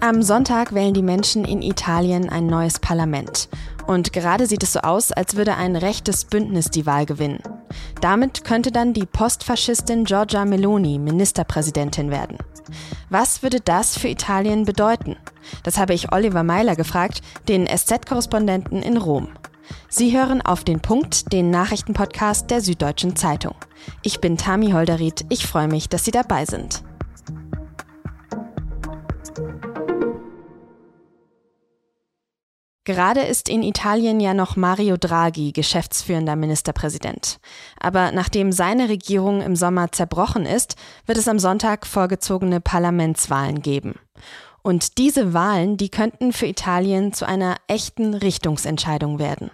Am Sonntag wählen die Menschen in Italien ein neues Parlament. Und gerade sieht es so aus, als würde ein rechtes Bündnis die Wahl gewinnen. Damit könnte dann die Postfaschistin Giorgia Meloni Ministerpräsidentin werden. Was würde das für Italien bedeuten? Das habe ich Oliver Meiler gefragt, den SZ-Korrespondenten in Rom. Sie hören auf den Punkt, den Nachrichtenpodcast der Süddeutschen Zeitung. Ich bin Tami Holderried. Ich freue mich, dass Sie dabei sind. Gerade ist in Italien ja noch Mario Draghi geschäftsführender Ministerpräsident. Aber nachdem seine Regierung im Sommer zerbrochen ist, wird es am Sonntag vorgezogene Parlamentswahlen geben. Und diese Wahlen, die könnten für Italien zu einer echten Richtungsentscheidung werden.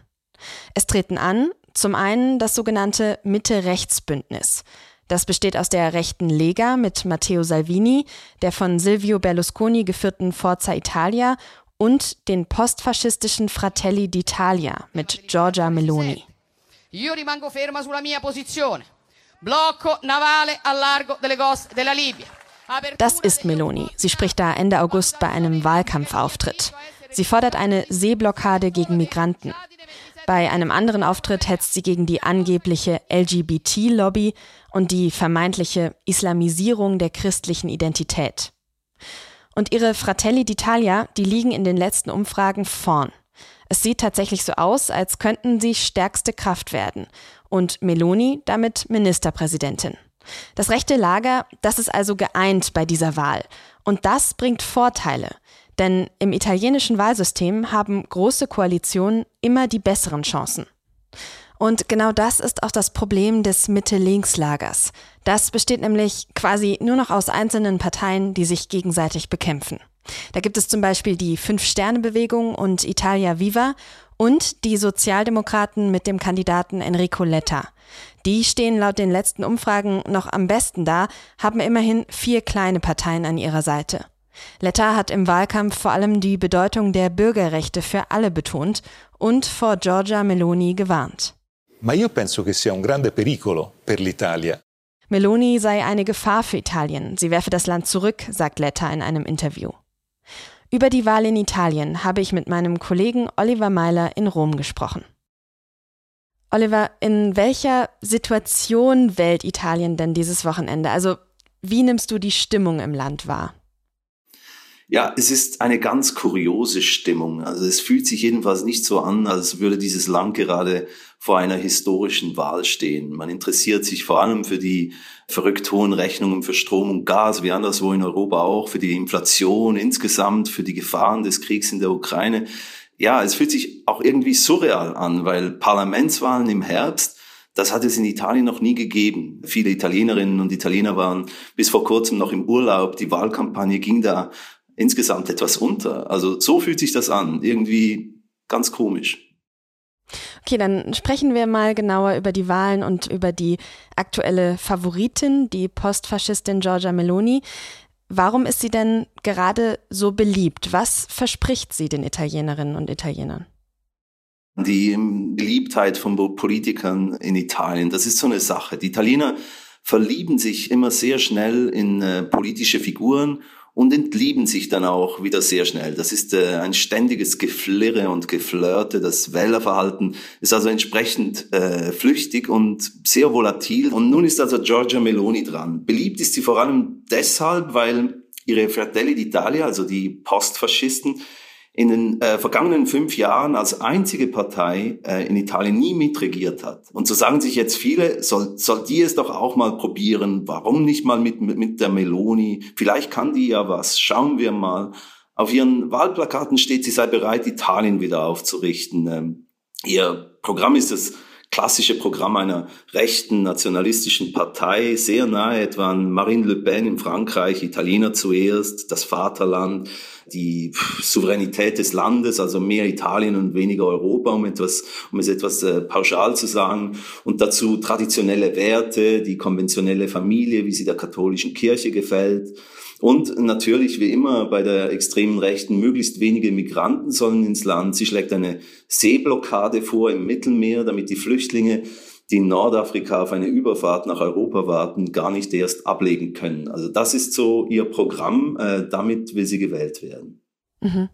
Es treten an, zum einen das sogenannte Mitte-Rechts-Bündnis. Das besteht aus der rechten Lega mit Matteo Salvini, der von Silvio Berlusconi geführten Forza Italia und den postfaschistischen Fratelli d'Italia mit Giorgia Meloni. Io rimango ferma sulla mia posizione. Blocco navale al largo delle coste della Libia. Das ist Meloni. Sie spricht da Ende August bei einem Wahlkampfauftritt. Sie fordert eine Seeblockade gegen Migranten. Bei einem anderen Auftritt hetzt sie gegen die angebliche LGBT-Lobby und die vermeintliche Islamisierung der christlichen Identität. Und ihre Fratelli d'Italia, die liegen in den letzten Umfragen vorn. Es sieht tatsächlich so aus, als könnten sie stärkste Kraft werden. Und Meloni damit Ministerpräsidentin. Das rechte Lager, das ist also geeint bei dieser Wahl. Und das bringt Vorteile. Denn im italienischen Wahlsystem haben große Koalitionen immer die besseren Chancen. Und genau das ist auch das Problem des Mitte-Links-Lagers. Das besteht nämlich quasi nur noch aus einzelnen Parteien, die sich gegenseitig bekämpfen. Da gibt es zum Beispiel die Fünf-Sterne-Bewegung und Italia Viva und die Sozialdemokraten mit dem Kandidaten Enrico Letta. Die stehen laut den letzten Umfragen noch am besten da, haben immerhin vier kleine Parteien an ihrer Seite. Letta hat im Wahlkampf vor allem die Bedeutung der Bürgerrechte für alle betont und vor Giorgia Meloni gewarnt. Ma io penso che sia un grande pericolo per l'Italia. Meloni sei eine Gefahr für Italien. Sie werfe das Land zurück, sagt Letta in einem Interview. Über die Wahl in Italien habe ich mit meinem Kollegen Oliver Meiler in Rom gesprochen. Oliver, in welcher Situation wählt Italien denn dieses Wochenende? Also, wie nimmst du die Stimmung im Land wahr? Ja, es ist eine ganz kuriose Stimmung. Also es fühlt sich jedenfalls nicht so an, als würde dieses Land gerade vor einer historischen Wahl stehen. Man interessiert sich vor allem für die verrückt hohen Rechnungen für Strom und Gas, wie anderswo in Europa auch, für die Inflation insgesamt, für die Gefahren des Kriegs in der Ukraine. Ja, es fühlt sich auch irgendwie surreal an, weil Parlamentswahlen im Herbst das hat es in Italien noch nie gegeben. Viele Italienerinnen und Italiener waren bis vor kurzem noch im Urlaub. Die Wahlkampagne ging da insgesamt etwas unter. Also so fühlt sich das an, irgendwie ganz komisch. Okay, dann sprechen wir mal genauer über die Wahlen und über die aktuelle Favoritin, die Postfaschistin Giorgia Meloni. Warum ist sie denn gerade so beliebt? Was verspricht sie den Italienerinnen und Italienern? Die Beliebtheit von Politikern in Italien, das ist so eine Sache. Die Italiener verlieben sich immer sehr schnell in äh, politische Figuren und entlieben sich dann auch wieder sehr schnell. Das ist äh, ein ständiges Geflirre und Geflirte. Das Wählerverhalten ist also entsprechend äh, flüchtig und sehr volatil. Und nun ist also Giorgia Meloni dran. Beliebt ist sie vor allem deshalb, weil ihre Fratelli d'Italia, also die Postfaschisten, in den äh, vergangenen fünf Jahren als einzige Partei äh, in Italien nie mitregiert hat. Und so sagen sich jetzt viele, soll, soll die es doch auch mal probieren, warum nicht mal mit, mit, mit der Meloni, vielleicht kann die ja was, schauen wir mal. Auf ihren Wahlplakaten steht, sie sei bereit, Italien wieder aufzurichten. Ähm, ihr Programm ist das klassische Programm einer rechten nationalistischen Partei, sehr nahe etwa an Marine Le Pen in Frankreich, Italiener zuerst, das Vaterland, die Souveränität des Landes, also mehr Italien und weniger Europa, um etwas, um es etwas äh, pauschal zu sagen, und dazu traditionelle Werte, die konventionelle Familie, wie sie der katholischen Kirche gefällt, und natürlich, wie immer bei der extremen Rechten, möglichst wenige Migranten sollen ins Land. Sie schlägt eine Seeblockade vor im Mittelmeer, damit die Flüchtlinge die in Nordafrika auf eine Überfahrt nach Europa warten, gar nicht erst ablegen können. Also das ist so ihr Programm, äh, damit will sie gewählt werden. Mhm.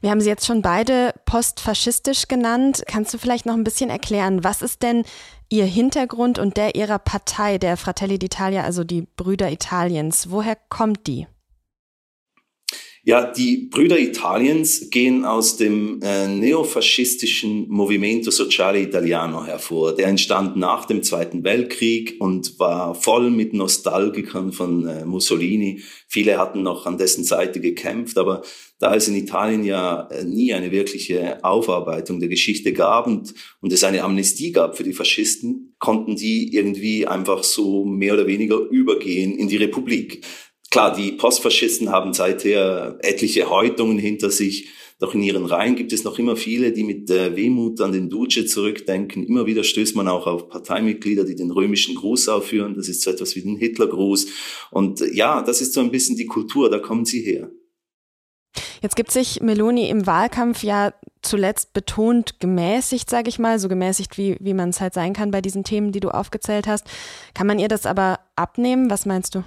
Wir haben sie jetzt schon beide postfaschistisch genannt. Kannst du vielleicht noch ein bisschen erklären, was ist denn ihr Hintergrund und der ihrer Partei, der Fratelli d'Italia, also die Brüder Italiens? Woher kommt die? Ja, die Brüder Italiens gehen aus dem äh, neofaschistischen Movimento Sociale Italiano hervor. Der entstand nach dem Zweiten Weltkrieg und war voll mit Nostalgikern von äh, Mussolini. Viele hatten noch an dessen Seite gekämpft, aber da es in Italien ja äh, nie eine wirkliche Aufarbeitung der Geschichte gab und, und es eine Amnestie gab für die Faschisten, konnten die irgendwie einfach so mehr oder weniger übergehen in die Republik. Klar, die Postfaschisten haben seither etliche Häutungen hinter sich. Doch in ihren Reihen gibt es noch immer viele, die mit äh, Wehmut an den Duce zurückdenken. Immer wieder stößt man auch auf Parteimitglieder, die den römischen Gruß aufführen. Das ist so etwas wie den Hitlergruß. Und äh, ja, das ist so ein bisschen die Kultur, da kommen sie her. Jetzt gibt sich Meloni im Wahlkampf ja zuletzt betont gemäßigt, sage ich mal, so gemäßigt, wie, wie man es halt sein kann bei diesen Themen, die du aufgezählt hast. Kann man ihr das aber abnehmen? Was meinst du?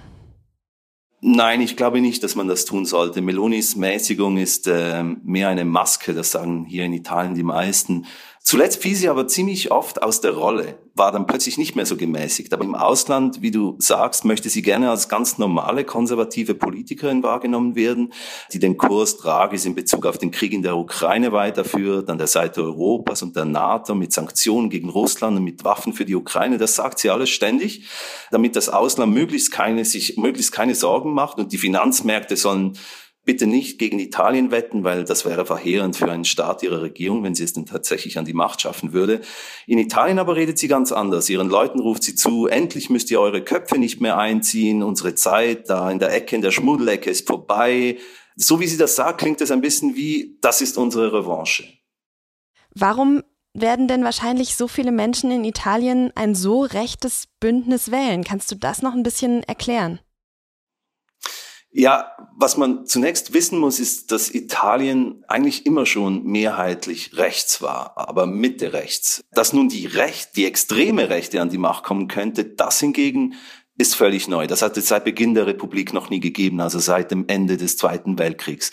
Nein, ich glaube nicht, dass man das tun sollte. Melonis Mäßigung ist äh, mehr eine Maske, das sagen hier in Italien die meisten. Zuletzt fiel sie aber ziemlich oft aus der Rolle, war dann plötzlich nicht mehr so gemäßigt. Aber im Ausland, wie du sagst, möchte sie gerne als ganz normale konservative Politikerin wahrgenommen werden, die den Kurs Dragis in Bezug auf den Krieg in der Ukraine weiterführt, an der Seite Europas und der NATO mit Sanktionen gegen Russland und mit Waffen für die Ukraine. Das sagt sie alles ständig, damit das Ausland möglichst keine, sich möglichst keine Sorgen macht und die Finanzmärkte sollen bitte nicht gegen Italien wetten, weil das wäre verheerend für einen Staat ihrer Regierung, wenn sie es denn tatsächlich an die Macht schaffen würde. In Italien aber redet sie ganz anders. Ihren Leuten ruft sie zu, endlich müsst ihr eure Köpfe nicht mehr einziehen, unsere Zeit da in der Ecke, in der Schmuddelecke ist vorbei. So wie sie das sagt, klingt es ein bisschen wie, das ist unsere Revanche. Warum werden denn wahrscheinlich so viele Menschen in Italien ein so rechtes Bündnis wählen? Kannst du das noch ein bisschen erklären? Ja, was man zunächst wissen muss, ist, dass Italien eigentlich immer schon mehrheitlich rechts war, aber Mitte rechts. Dass nun die Recht, die extreme Rechte an die Macht kommen könnte, das hingegen ist völlig neu. Das hat es seit Beginn der Republik noch nie gegeben, also seit dem Ende des Zweiten Weltkriegs.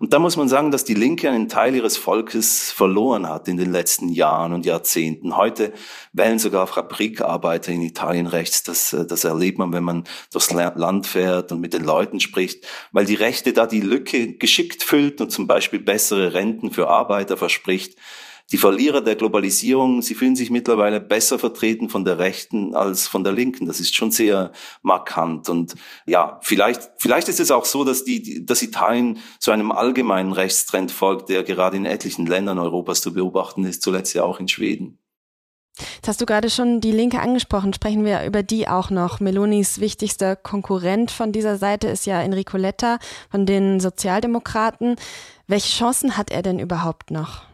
Und da muss man sagen, dass die Linke einen Teil ihres Volkes verloren hat in den letzten Jahren und Jahrzehnten. Heute wählen sogar Fabrikarbeiter in Italien rechts. Das, äh, das erlebt man, wenn man durchs Land fährt und mit den Leuten spricht, weil die Rechte da die Lücke geschickt füllt und zum Beispiel bessere Renten für Arbeiter verspricht die Verlierer der Globalisierung, sie fühlen sich mittlerweile besser vertreten von der Rechten als von der Linken. Das ist schon sehr markant. Und ja, vielleicht, vielleicht ist es auch so, dass die, dass Italien zu einem allgemeinen Rechtstrend folgt, der gerade in etlichen Ländern Europas zu beobachten ist, zuletzt ja auch in Schweden. Jetzt hast du gerade schon die Linke angesprochen. Sprechen wir über die auch noch. Melonis wichtigster Konkurrent von dieser Seite ist ja Enrico Letta von den Sozialdemokraten. Welche Chancen hat er denn überhaupt noch?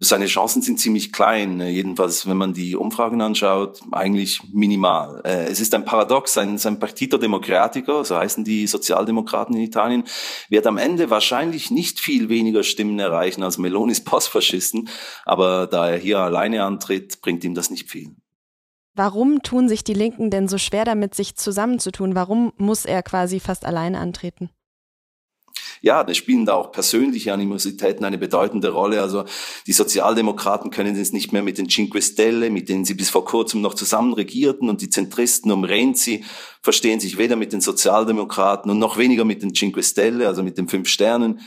Seine Chancen sind ziemlich klein, äh, jedenfalls wenn man die Umfragen anschaut, eigentlich minimal. Äh, es ist ein Paradox, sein, sein Partito Democratico, so heißen die Sozialdemokraten in Italien, wird am Ende wahrscheinlich nicht viel weniger Stimmen erreichen als Melonis Postfaschisten, aber da er hier alleine antritt, bringt ihm das nicht viel. Warum tun sich die Linken denn so schwer damit, sich zusammenzutun? Warum muss er quasi fast alleine antreten? Ja, da spielen da auch persönliche Animositäten eine bedeutende Rolle. Also die Sozialdemokraten können es nicht mehr mit den Cinque Stelle, mit denen sie bis vor kurzem noch zusammen regierten und die Zentristen um Renzi verstehen sich weder mit den Sozialdemokraten und noch weniger mit den Cinque Stelle, also mit den fünf Sternen.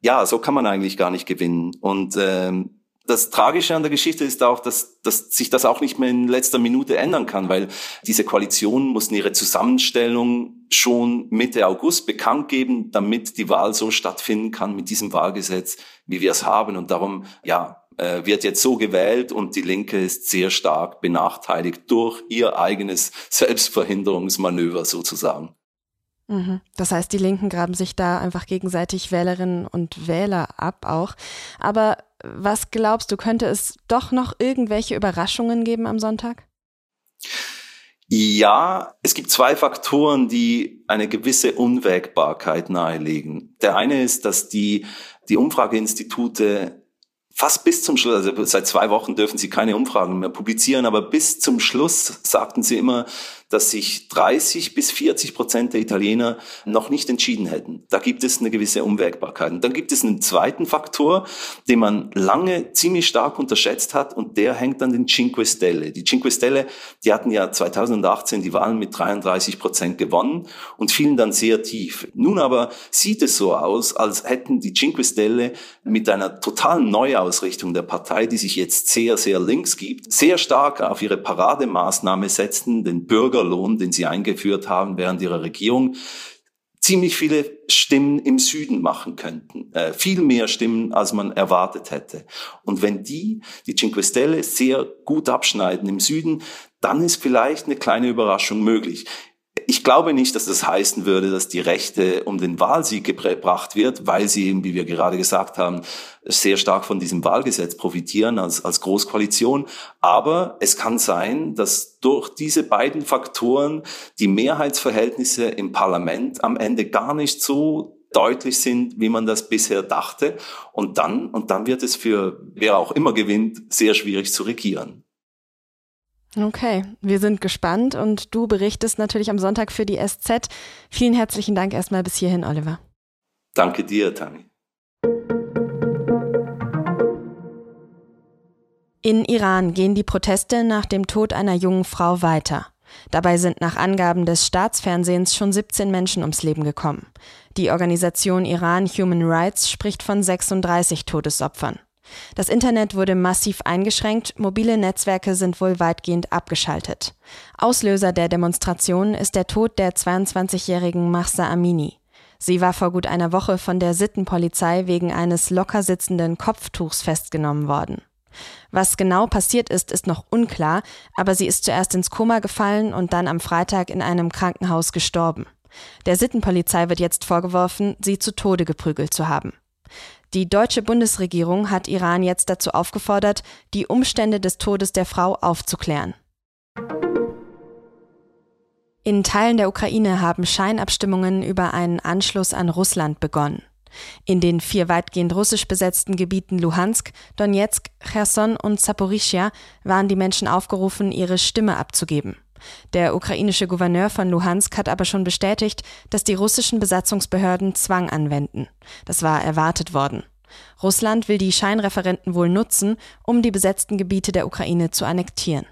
Ja, so kann man eigentlich gar nicht gewinnen. Und ähm, das Tragische an der Geschichte ist auch, dass, dass sich das auch nicht mehr in letzter Minute ändern kann, weil diese Koalition mussten ihre Zusammenstellung schon Mitte August bekannt geben, damit die Wahl so stattfinden kann mit diesem Wahlgesetz, wie wir es haben. Und darum, ja, äh, wird jetzt so gewählt und die Linke ist sehr stark benachteiligt durch ihr eigenes Selbstverhinderungsmanöver sozusagen. Mhm. Das heißt, die Linken graben sich da einfach gegenseitig Wählerinnen und Wähler ab auch. Aber was glaubst du, könnte es doch noch irgendwelche Überraschungen geben am Sonntag? Ja, es gibt zwei Faktoren, die eine gewisse Unwägbarkeit nahelegen. Der eine ist, dass die, die Umfrageinstitute fast bis zum Schluss, also seit zwei Wochen dürfen sie keine Umfragen mehr publizieren, aber bis zum Schluss sagten sie immer, dass sich 30 bis 40 Prozent der Italiener noch nicht entschieden hätten. Da gibt es eine gewisse Unwägbarkeit. Und dann gibt es einen zweiten Faktor, den man lange ziemlich stark unterschätzt hat und der hängt an den Cinque Stelle. Die Cinque Stelle, die hatten ja 2018 die Wahlen mit 33 Prozent gewonnen und fielen dann sehr tief. Nun aber sieht es so aus, als hätten die Cinque Stelle mit einer totalen Neuausrichtung der Partei, die sich jetzt sehr, sehr links gibt, sehr stark auf ihre Parademaßnahme setzen, den Bürger Bürgerlohn, den sie eingeführt haben während ihrer Regierung, ziemlich viele Stimmen im Süden machen könnten. Äh, viel mehr Stimmen, als man erwartet hätte. Und wenn die, die Cinque Stelle, sehr gut abschneiden im Süden, dann ist vielleicht eine kleine Überraschung möglich. Ich glaube nicht, dass das heißen würde, dass die Rechte um den Wahlsieg gebracht wird, weil sie eben, wie wir gerade gesagt haben, sehr stark von diesem Wahlgesetz profitieren als, als Großkoalition. Aber es kann sein, dass durch diese beiden Faktoren die Mehrheitsverhältnisse im Parlament am Ende gar nicht so deutlich sind, wie man das bisher dachte. Und dann, und dann wird es für wer auch immer gewinnt, sehr schwierig zu regieren. Okay, wir sind gespannt und du berichtest natürlich am Sonntag für die SZ. Vielen herzlichen Dank erstmal bis hierhin, Oliver. Danke dir, Tani. In Iran gehen die Proteste nach dem Tod einer jungen Frau weiter. Dabei sind nach Angaben des Staatsfernsehens schon 17 Menschen ums Leben gekommen. Die Organisation Iran Human Rights spricht von 36 Todesopfern. Das Internet wurde massiv eingeschränkt, mobile Netzwerke sind wohl weitgehend abgeschaltet. Auslöser der Demonstration ist der Tod der 22-jährigen Mahsa Amini. Sie war vor gut einer Woche von der Sittenpolizei wegen eines locker sitzenden Kopftuchs festgenommen worden. Was genau passiert ist, ist noch unklar, aber sie ist zuerst ins Koma gefallen und dann am Freitag in einem Krankenhaus gestorben. Der Sittenpolizei wird jetzt vorgeworfen, sie zu Tode geprügelt zu haben. Die deutsche Bundesregierung hat Iran jetzt dazu aufgefordert, die Umstände des Todes der Frau aufzuklären. In Teilen der Ukraine haben Scheinabstimmungen über einen Anschluss an Russland begonnen. In den vier weitgehend russisch besetzten Gebieten Luhansk, Donetsk, Cherson und Saporischia waren die Menschen aufgerufen, ihre Stimme abzugeben. Der ukrainische Gouverneur von Luhansk hat aber schon bestätigt, dass die russischen Besatzungsbehörden Zwang anwenden. Das war erwartet worden. Russland will die Scheinreferenten wohl nutzen, um die besetzten Gebiete der Ukraine zu annektieren.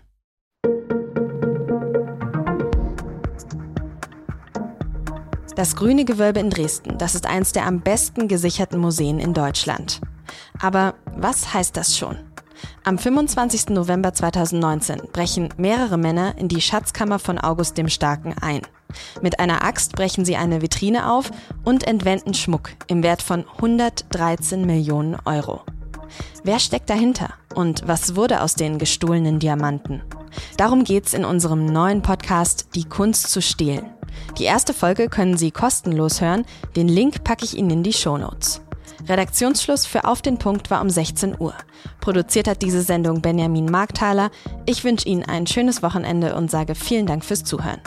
Das Grüne Gewölbe in Dresden, das ist eines der am besten gesicherten Museen in Deutschland. Aber was heißt das schon? Am 25. November 2019 brechen mehrere Männer in die Schatzkammer von August dem Starken ein. Mit einer Axt brechen sie eine Vitrine auf und entwenden Schmuck im Wert von 113 Millionen Euro. Wer steckt dahinter und was wurde aus den gestohlenen Diamanten? Darum geht's in unserem neuen Podcast Die Kunst zu stehlen. Die erste Folge können Sie kostenlos hören. Den Link packe ich Ihnen in die Show Notes. Redaktionsschluss für Auf den Punkt war um 16 Uhr. Produziert hat diese Sendung Benjamin Markthaler. Ich wünsche Ihnen ein schönes Wochenende und sage vielen Dank fürs Zuhören.